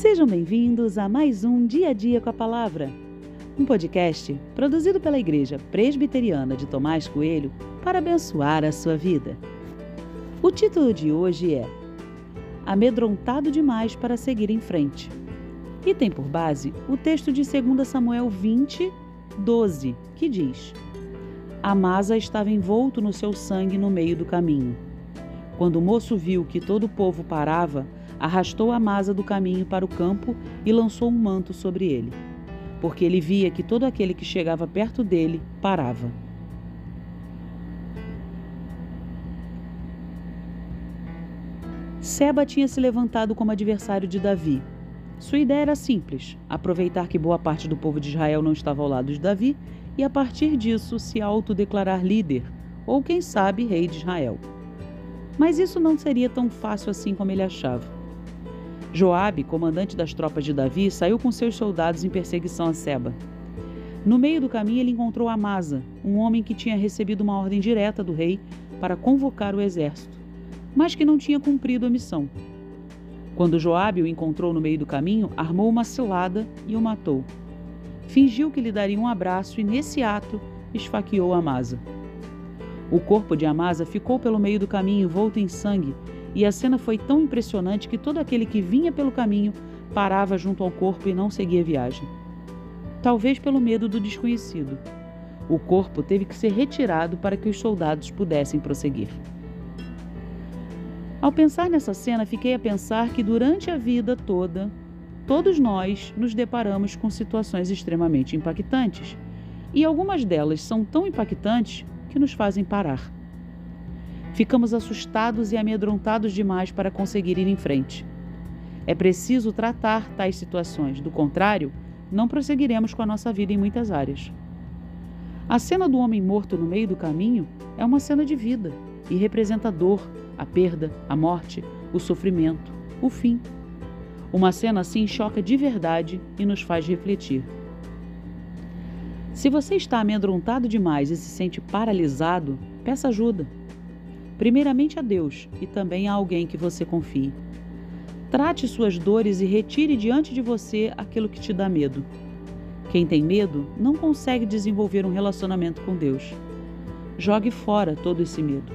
Sejam bem-vindos a mais um Dia a Dia com a Palavra, um podcast produzido pela Igreja Presbiteriana de Tomás Coelho para abençoar a sua vida. O título de hoje é Amedrontado demais para seguir em frente. E tem por base o texto de 2 Samuel 20, 12, que diz: Amasa estava envolto no seu sangue no meio do caminho. Quando o moço viu que todo o povo parava, arrastou a masa do caminho para o campo e lançou um manto sobre ele, porque ele via que todo aquele que chegava perto dele parava. Seba tinha se levantado como adversário de Davi. Sua ideia era simples: aproveitar que boa parte do povo de Israel não estava ao lado de Davi e, a partir disso, se autodeclarar líder, ou quem sabe, rei de Israel. Mas isso não seria tão fácil assim como ele achava. Joabe, comandante das tropas de Davi, saiu com seus soldados em perseguição a Seba. No meio do caminho ele encontrou Amasa, um homem que tinha recebido uma ordem direta do rei para convocar o exército, mas que não tinha cumprido a missão. Quando Joabe o encontrou no meio do caminho, armou uma cilada e o matou. Fingiu que lhe daria um abraço e nesse ato esfaqueou Amasa. O corpo de Amasa ficou pelo meio do caminho envolto em sangue e a cena foi tão impressionante que todo aquele que vinha pelo caminho parava junto ao corpo e não seguia viagem. Talvez pelo medo do desconhecido. O corpo teve que ser retirado para que os soldados pudessem prosseguir. Ao pensar nessa cena, fiquei a pensar que durante a vida toda, todos nós nos deparamos com situações extremamente impactantes. E algumas delas são tão impactantes que nos fazem parar. Ficamos assustados e amedrontados demais para conseguir ir em frente. É preciso tratar tais situações, do contrário, não prosseguiremos com a nossa vida em muitas áreas. A cena do homem morto no meio do caminho é uma cena de vida e representa a dor, a perda, a morte, o sofrimento, o fim. Uma cena assim choca de verdade e nos faz refletir. Se você está amedrontado demais e se sente paralisado, peça ajuda primeiramente a Deus e também a alguém que você confie. Trate suas dores e retire diante de você aquilo que te dá medo. Quem tem medo não consegue desenvolver um relacionamento com Deus. Jogue fora todo esse medo.